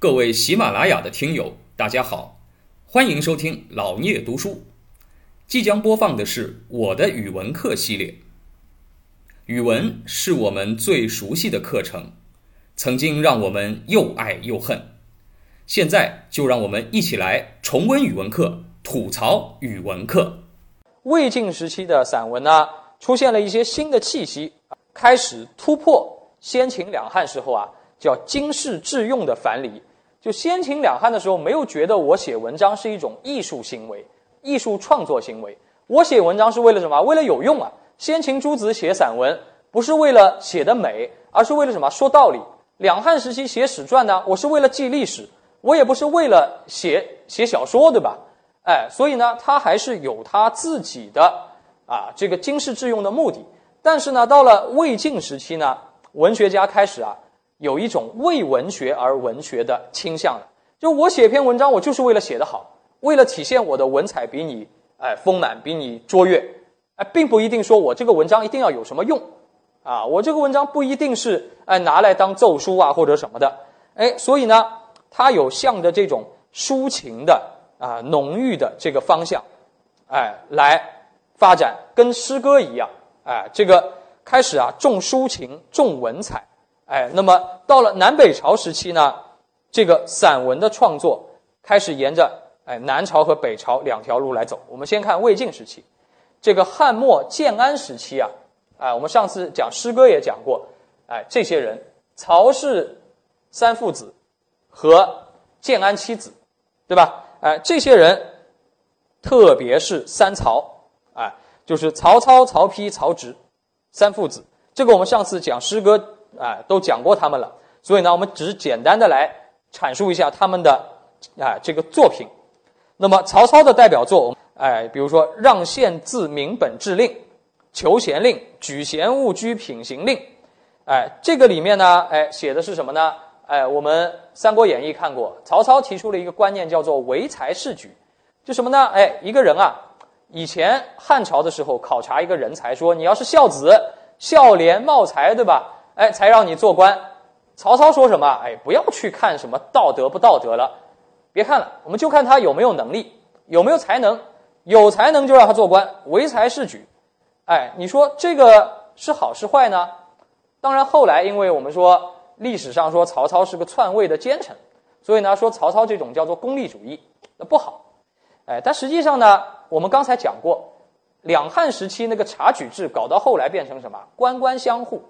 各位喜马拉雅的听友，大家好，欢迎收听老聂读书。即将播放的是我的语文课系列。语文是我们最熟悉的课程，曾经让我们又爱又恨。现在就让我们一起来重温语文课，吐槽语文课。魏晋时期的散文呢，出现了一些新的气息，开始突破先秦两汉时候啊，叫经世致用的樊篱。就先秦两汉的时候，没有觉得我写文章是一种艺术行为。艺术创作行为，我写文章是为了什么？为了有用啊！先秦诸子写散文不是为了写的美，而是为了什么？说道理。两汉时期写史传呢，我是为了记历史，我也不是为了写写小说，对吧？哎，所以呢，他还是有他自己的啊这个经世致用的目的。但是呢，到了魏晋时期呢，文学家开始啊有一种为文学而文学的倾向了。就我写篇文章，我就是为了写得好。为了体现我的文采比你哎丰满，比你卓越，哎，并不一定说我这个文章一定要有什么用，啊，我这个文章不一定是哎拿来当奏书啊或者什么的，哎，所以呢，它有向着这种抒情的啊浓郁的这个方向，哎来发展，跟诗歌一样，哎，这个开始啊重抒情，重文采，哎，那么到了南北朝时期呢，这个散文的创作开始沿着。哎，南朝和北朝两条路来走。我们先看魏晋时期，这个汉末建安时期啊，哎，我们上次讲诗歌也讲过，哎，这些人曹氏三父子和建安七子，对吧？哎，这些人，特别是三曹，哎，就是曹操、曹丕、曹植三父子。这个我们上次讲诗歌，哎，都讲过他们了。所以呢，我们只简单的来阐述一下他们的啊这个作品。那么曹操的代表作，哎，比如说《让县自明本制令》《求贤令》《举贤勿居品行令》，哎，这个里面呢，哎，写的是什么呢？哎，我们《三国演义》看过，曹操提出了一个观念，叫做唯才是举，就什么呢？哎，一个人啊，以前汉朝的时候考察一个人才，说你要是孝子、孝廉、茂才，对吧？哎，才让你做官。曹操说什么？哎，不要去看什么道德不道德了。别看了，我们就看他有没有能力，有没有才能。有才能就让他做官，唯才是举。哎，你说这个是好是坏呢？当然，后来因为我们说历史上说曹操是个篡位的奸臣，所以呢说曹操这种叫做功利主义，那不好。哎，但实际上呢，我们刚才讲过，两汉时期那个察举制搞到后来变成什么？官官相护，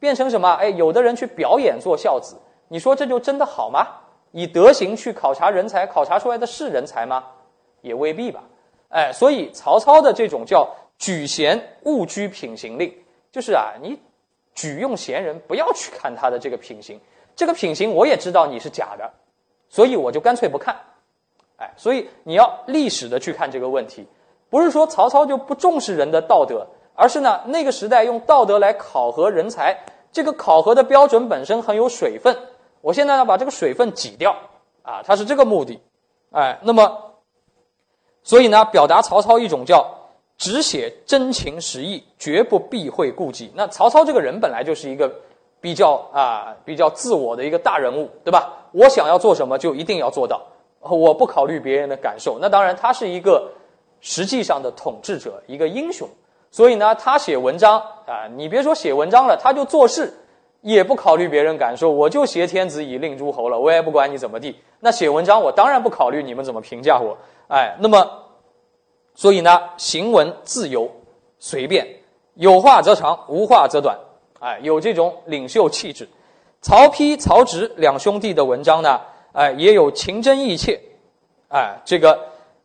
变成什么？哎，有的人去表演做孝子，你说这就真的好吗？以德行去考察人才，考察出来的是人才吗？也未必吧。哎，所以曹操的这种叫举贤勿拘品行令，就是啊，你举用贤人，不要去看他的这个品行。这个品行我也知道你是假的，所以我就干脆不看。哎，所以你要历史的去看这个问题，不是说曹操就不重视人的道德，而是呢，那个时代用道德来考核人才，这个考核的标准本身很有水分。我现在呢，把这个水分挤掉，啊，它是这个目的，哎，那么，所以呢，表达曹操一种叫只写真情实意，绝不避讳顾忌。那曹操这个人本来就是一个比较啊比较自我的一个大人物，对吧？我想要做什么就一定要做到，我不考虑别人的感受。那当然，他是一个实际上的统治者，一个英雄。所以呢，他写文章啊，你别说写文章了，他就做事。也不考虑别人感受，我就挟天子以令诸侯了，我也不管你怎么地。那写文章，我当然不考虑你们怎么评价我。哎，那么，所以呢，行文自由随便，有话则长，无话则短。哎，有这种领袖气质。曹丕、曹植两兄弟的文章呢，哎，也有情真意切。哎，这个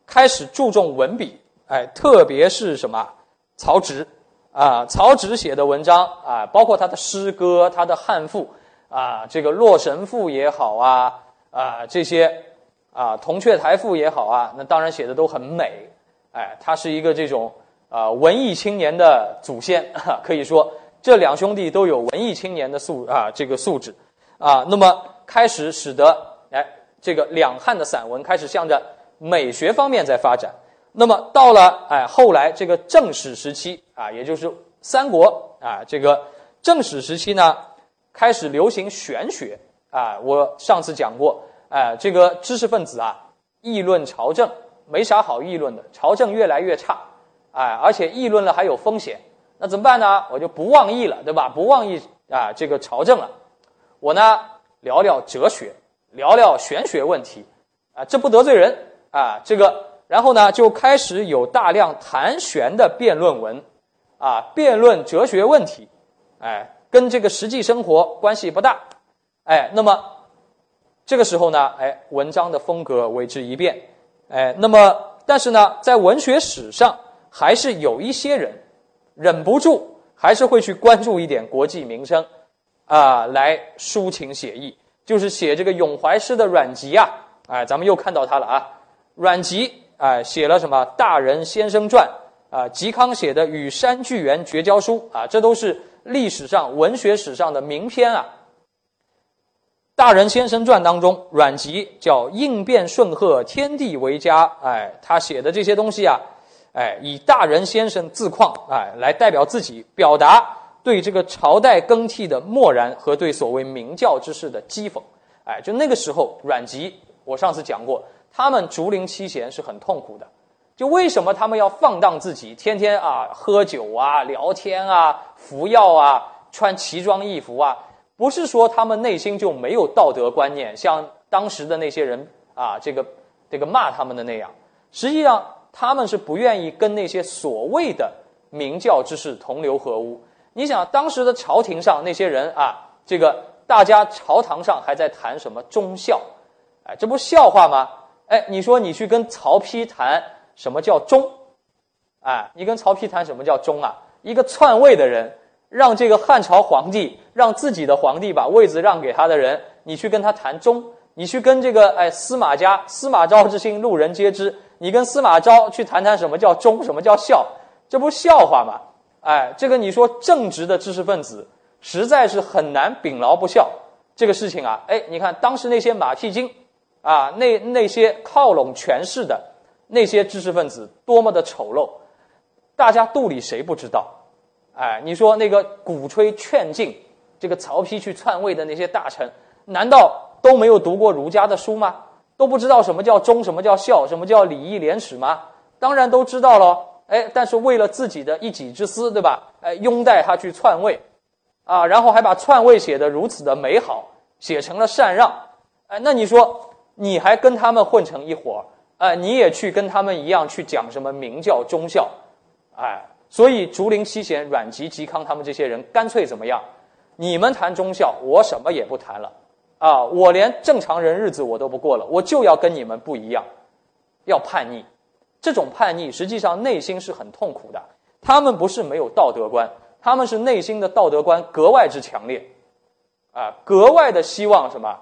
开始注重文笔。哎，特别是什么，曹植。啊，曹植写的文章啊，包括他的诗歌、他的汉赋啊，这个《洛神赋》也好啊，啊这些啊《铜雀台赋》也好啊，那当然写的都很美。哎，他是一个这种啊文艺青年的祖先，可以说这两兄弟都有文艺青年的素啊这个素质啊。那么开始使得哎这个两汉的散文开始向着美学方面在发展。那么到了哎后来这个正史时期啊，也就是三国啊，这个正史时期呢，开始流行玄学啊。我上次讲过，哎，这个知识分子啊，议论朝政没啥好议论的，朝政越来越差，哎，而且议论了还有风险，那怎么办呢？我就不妄议了，对吧？不妄议啊，这个朝政了，我呢聊聊哲学，聊聊玄学问题，啊，这不得罪人啊，这个，然后呢就开始有大量谈玄的辩论文，啊，辩论哲学问题，哎，跟这个实际生活关系不大，哎，那么。这个时候呢，哎，文章的风格为之一变，哎，那么但是呢，在文学史上，还是有一些人忍不住，还是会去关注一点国际民生，啊，来抒情写意，就是写这个咏怀诗的阮籍啊，哎，咱们又看到他了啊，阮籍哎，写了什么《大人先生传》啊，嵇康写的《与山巨源绝交书》啊，这都是历史上文学史上的名篇啊。大人先生传当中，阮籍叫应变顺和，天地为家。哎，他写的这些东西啊，哎，以大人先生自况，哎，来代表自己，表达对这个朝代更替的漠然和对所谓明教之士的讥讽。哎，就那个时候，阮籍，我上次讲过，他们竹林七贤是很痛苦的。就为什么他们要放荡自己，天天啊喝酒啊、聊天啊、服药啊、穿奇装异服啊？不是说他们内心就没有道德观念，像当时的那些人啊，这个这个骂他们的那样。实际上，他们是不愿意跟那些所谓的明教之士同流合污。你想，当时的朝廷上那些人啊，这个大家朝堂上还在谈什么忠孝，哎，这不笑话吗？哎，你说你去跟曹丕谈什么叫忠？哎，你跟曹丕谈什么叫忠啊？一个篡位的人。让这个汉朝皇帝让自己的皇帝把位子让给他的人，你去跟他谈忠，你去跟这个哎司马家司马昭之心，路人皆知。你跟司马昭去谈谈什么叫忠，什么叫孝，这不笑话吗？哎，这个你说正直的知识分子实在是很难秉劳不孝这个事情啊。哎，你看当时那些马屁精啊，那那些靠拢权势的那些知识分子多么的丑陋，大家肚里谁不知道？哎，你说那个鼓吹劝进这个曹丕去篡位的那些大臣，难道都没有读过儒家的书吗？都不知道什么叫忠，什么叫孝，什么叫礼义廉耻吗？当然都知道喽。哎，但是为了自己的一己之私，对吧？哎，拥戴他去篡位，啊，然后还把篡位写得如此的美好，写成了禅让。哎，那你说你还跟他们混成一伙儿？哎，你也去跟他们一样去讲什么明教忠孝？哎。所以，竹林七贤阮籍、嵇康他们这些人，干脆怎么样？你们谈忠孝，我什么也不谈了，啊，我连正常人日子我都不过了，我就要跟你们不一样，要叛逆。这种叛逆实际上内心是很痛苦的。他们不是没有道德观，他们是内心的道德观格外之强烈，啊，格外的希望什么？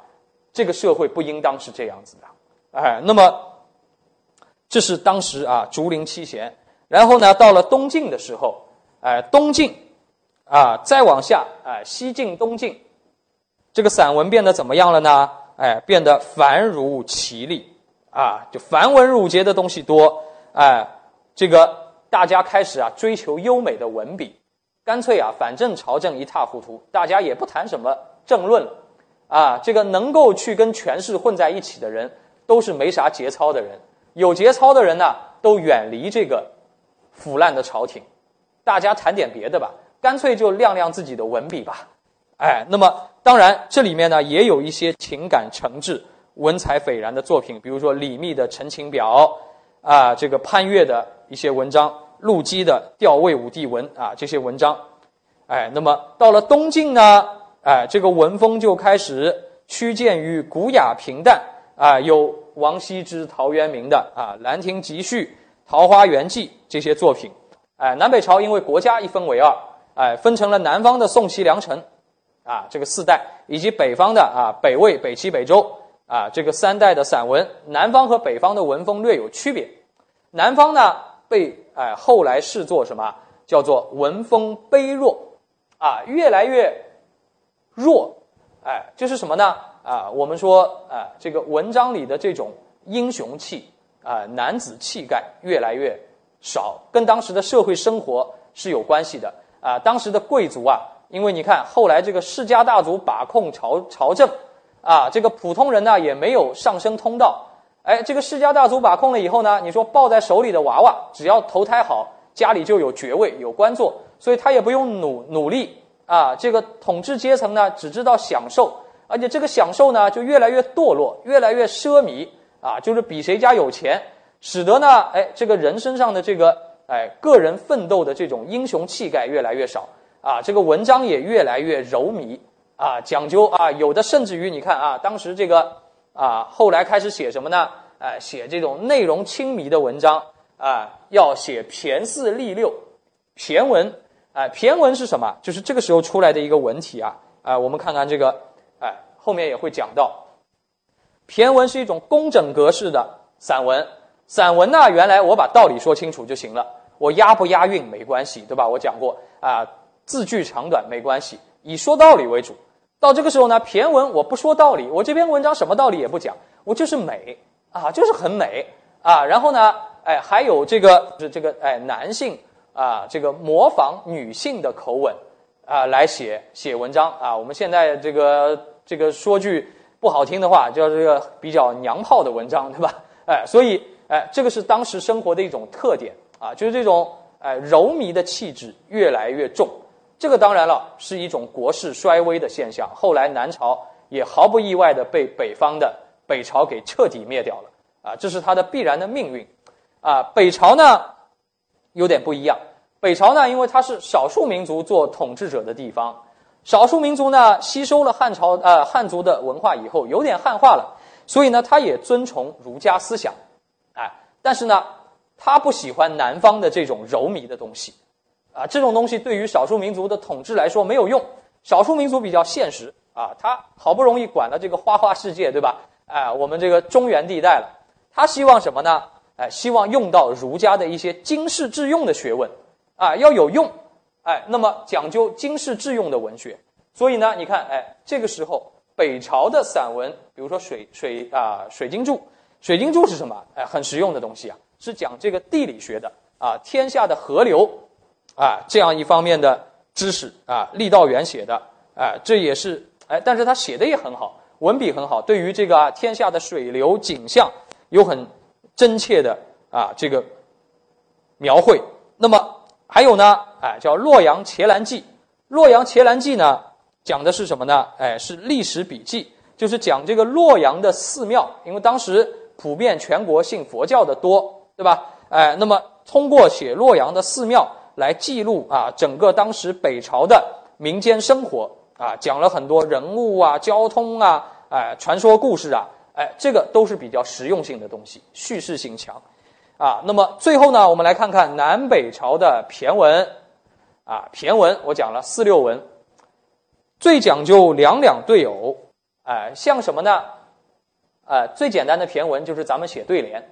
这个社会不应当是这样子的，哎，那么这是当时啊，竹林七贤。然后呢，到了东晋的时候，哎，东晋，啊，再往下，哎，西晋、东晋，这个散文变得怎么样了呢？哎，变得繁如绮丽，啊，就繁文缛节的东西多，哎，这个大家开始啊追求优美的文笔，干脆啊，反正朝政一塌糊涂，大家也不谈什么政论了，啊，这个能够去跟权势混在一起的人，都是没啥节操的人，有节操的人呢，都远离这个。腐烂的朝廷，大家谈点别的吧，干脆就亮亮自己的文笔吧。哎，那么当然这里面呢也有一些情感诚挚、文采斐然的作品，比如说李密的《陈情表》，啊，这个潘岳的一些文章，陆机的《吊魏武帝文》啊，这些文章。哎，那么到了东晋呢，哎，这个文风就开始趋近于古雅平淡啊，有王羲之、陶渊明的啊《兰亭集序》。《桃花源记》这些作品，哎，南北朝因为国家一分为二，哎，分成了南方的宋齐梁陈，啊，这个四代，以及北方的啊北魏、北齐、北周，啊，这个三代的散文。南方和北方的文风略有区别，南方呢被哎后来视作什么？叫做文风卑弱，啊，越来越弱，哎，就是什么呢？啊，我们说啊，这个文章里的这种英雄气。啊，男子气概越来越少，跟当时的社会生活是有关系的。啊，当时的贵族啊，因为你看后来这个世家大族把控朝朝政，啊，这个普通人呢也没有上升通道。哎，这个世家大族把控了以后呢，你说抱在手里的娃娃，只要投胎好，家里就有爵位、有官做，所以他也不用努努力啊。这个统治阶层呢，只知道享受，而且这个享受呢，就越来越堕落，越来越奢靡啊，就是比谁家有钱，使得呢，哎，这个人身上的这个哎个人奋斗的这种英雄气概越来越少啊，这个文章也越来越柔靡。啊，讲究啊，有的甚至于你看啊，当时这个啊，后来开始写什么呢？哎，写这种内容亲密的文章啊，要写骈四俪六，骈文。哎，骈文是什么？就是这个时候出来的一个文体啊。啊，我们看看这个，哎，后面也会讲到，骈文是一种工整格式的散文。散文呢，原来我把道理说清楚就行了，我押不押韵没关系，对吧？我讲过啊，字句长短没关系，以说道理为主。到这个时候呢，骈文我不说道理，我这篇文章什么道理也不讲，我就是美啊，就是很美啊。然后呢，哎，还有这个是这个哎，男性啊，这个模仿女性的口吻啊来写写文章啊。我们现在这个这个说句不好听的话，叫这个比较娘炮的文章，对吧？哎，所以哎，这个是当时生活的一种特点啊，就是这种哎柔靡的气质越来越重。这个当然了，是一种国势衰微的现象。后来南朝也毫不意外的被北方的北朝给彻底灭掉了啊，这是它的必然的命运啊。北朝呢有点不一样，北朝呢因为它是少数民族做统治者的地方，少数民族呢吸收了汉朝呃汉族的文化以后有点汉化了，所以呢他也尊崇儒家思想，哎，但是呢他不喜欢南方的这种柔靡的东西。啊，这种东西对于少数民族的统治来说没有用。少数民族比较现实啊，他好不容易管了这个花花世界，对吧？哎，我们这个中原地带了，他希望什么呢？哎，希望用到儒家的一些经世致用的学问啊，要有用。哎，那么讲究经世致用的文学。所以呢，你看，哎，这个时候北朝的散文，比如说《水水啊水经注》，《水经注》是什么？哎，很实用的东西啊，是讲这个地理学的啊，天下的河流。啊，这样一方面的知识啊，郦道元写的，哎，这也是哎，但是他写的也很好，文笔很好，对于这个天下的水流景象有很真切的啊这个描绘。那么还有呢，哎，叫《洛阳伽蓝记》。《洛阳伽蓝记》呢，讲的是什么呢？哎，是历史笔记，就是讲这个洛阳的寺庙，因为当时普遍全国信佛教的多，对吧？哎，那么通过写洛阳的寺庙。来记录啊，整个当时北朝的民间生活啊，讲了很多人物啊、交通啊、哎传说故事啊，哎，这个都是比较实用性的东西，叙事性强啊。那么最后呢，我们来看看南北朝的骈文啊，骈文我讲了四六文，最讲究两两对偶，哎，像什么呢？呃，最简单的骈文就是咱们写对联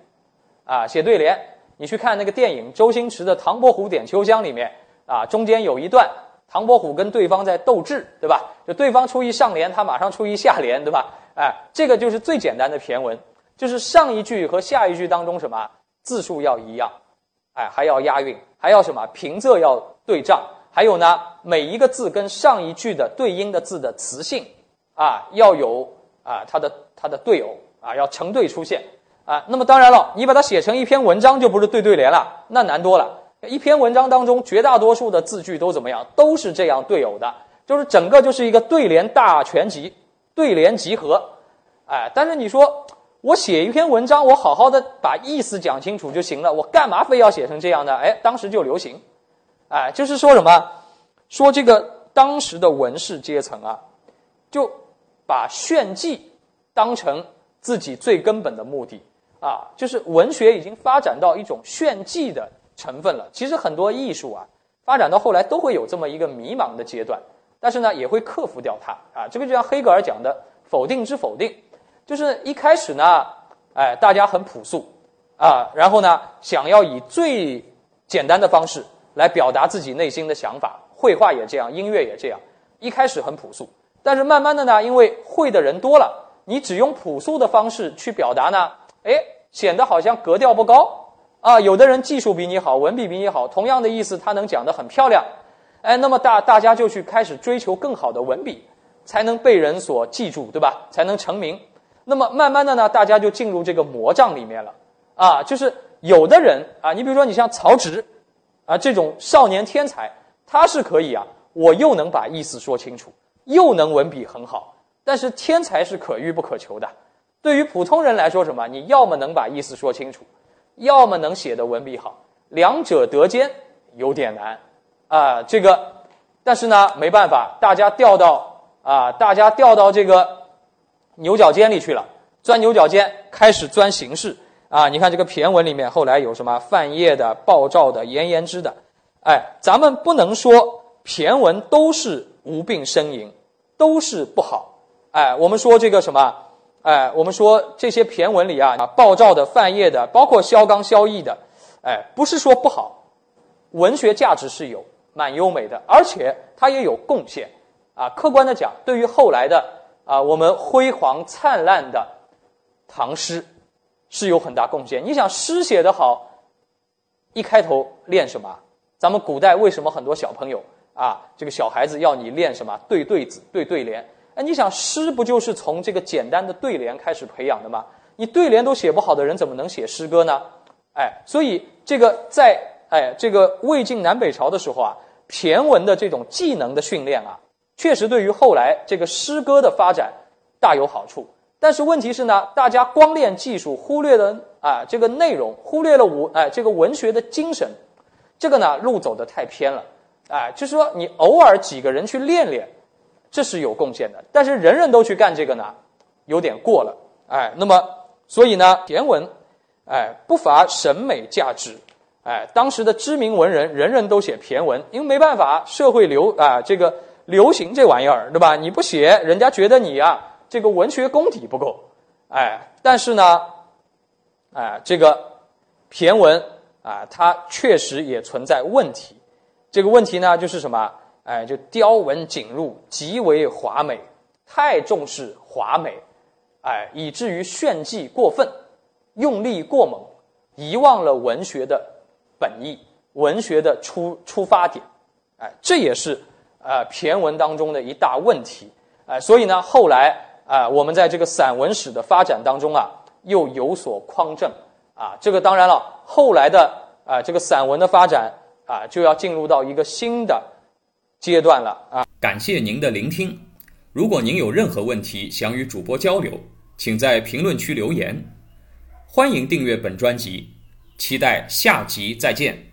啊，写对联。你去看那个电影，周星驰的《唐伯虎点秋香》里面啊，中间有一段唐伯虎跟对方在斗智，对吧？就对方出一上联，他马上出一下联，对吧？哎，这个就是最简单的骈文，就是上一句和下一句当中什么字数要一样，哎，还要押韵，还要什么平仄要对仗，还有呢，每一个字跟上一句的对应的字的词性啊，要有啊它的它的对偶啊，要成对出现。啊，那么当然了，你把它写成一篇文章就不是对对联了，那难多了。一篇文章当中，绝大多数的字句都怎么样？都是这样对偶的，就是整个就是一个对联大全集，对联集合。哎，但是你说我写一篇文章，我好好的把意思讲清楚就行了，我干嘛非要写成这样呢？哎，当时就流行，哎，就是说什么？说这个当时的文士阶层啊，就把炫技当成自己最根本的目的。啊，就是文学已经发展到一种炫技的成分了。其实很多艺术啊，发展到后来都会有这么一个迷茫的阶段，但是呢，也会克服掉它。啊，这个就像黑格尔讲的“否定之否定”，就是一开始呢，哎，大家很朴素啊，然后呢，想要以最简单的方式来表达自己内心的想法。绘画也这样，音乐也这样，一开始很朴素，但是慢慢的呢，因为会的人多了，你只用朴素的方式去表达呢。哎，显得好像格调不高啊！有的人技术比你好，文笔比你好，同样的意思他能讲得很漂亮，哎，那么大大家就去开始追求更好的文笔才能被人所记住，对吧？才能成名。那么慢慢的呢，大家就进入这个魔障里面了啊，就是有的人啊，你比如说你像曹植啊这种少年天才，他是可以啊，我又能把意思说清楚，又能文笔很好。但是天才是可遇不可求的，对于普通人来说，什么？你要么能把意思说清楚，要么能写的文笔好，两者得兼有点难啊。这个，但是呢，没办法，大家掉到啊，大家掉到这个牛角尖里去了，钻牛角尖，开始钻形式啊。你看这个骈文里面，后来有什么范晔的、鲍照的、颜延之的，哎，咱们不能说骈文都是无病呻吟，都是不好。哎，我们说这个什么？哎，我们说这些骈文里啊，鲍照的、范晔的，包括萧纲、萧绎的，哎，不是说不好，文学价值是有，蛮优美的，而且它也有贡献。啊，客观的讲，对于后来的啊，我们辉煌灿烂的唐诗，是有很大贡献。你想诗写得好，一开头练什么？咱们古代为什么很多小朋友啊，这个小孩子要你练什么？对对子，对对联。哎，你想诗不就是从这个简单的对联开始培养的吗？你对联都写不好的人，怎么能写诗歌呢？哎，所以这个在哎这个魏晋南北朝的时候啊，骈文的这种技能的训练啊，确实对于后来这个诗歌的发展大有好处。但是问题是呢，大家光练技术，忽略了啊这个内容，忽略了文哎这个文学的精神，这个呢路走的太偏了。哎，就是说你偶尔几个人去练练。这是有贡献的，但是人人都去干这个呢，有点过了，哎，那么所以呢，骈文，哎，不乏审美价值，哎，当时的知名文人人人都写骈文，因为没办法，社会流啊，这个流行这玩意儿，对吧？你不写，人家觉得你啊，这个文学功底不够，哎，但是呢，哎，这个骈文啊，它确实也存在问题，这个问题呢，就是什么？哎，就雕文锦入，极为华美，太重视华美，哎，以至于炫技过分，用力过猛，遗忘了文学的本意，文学的出出发点，哎，这也是呃骈文当中的一大问题，哎，所以呢，后来啊，我们在这个散文史的发展当中啊，又有所匡正，啊，这个当然了，后来的啊这个散文的发展啊，就要进入到一个新的。阶段了啊！感谢您的聆听。如果您有任何问题想与主播交流，请在评论区留言。欢迎订阅本专辑，期待下集再见。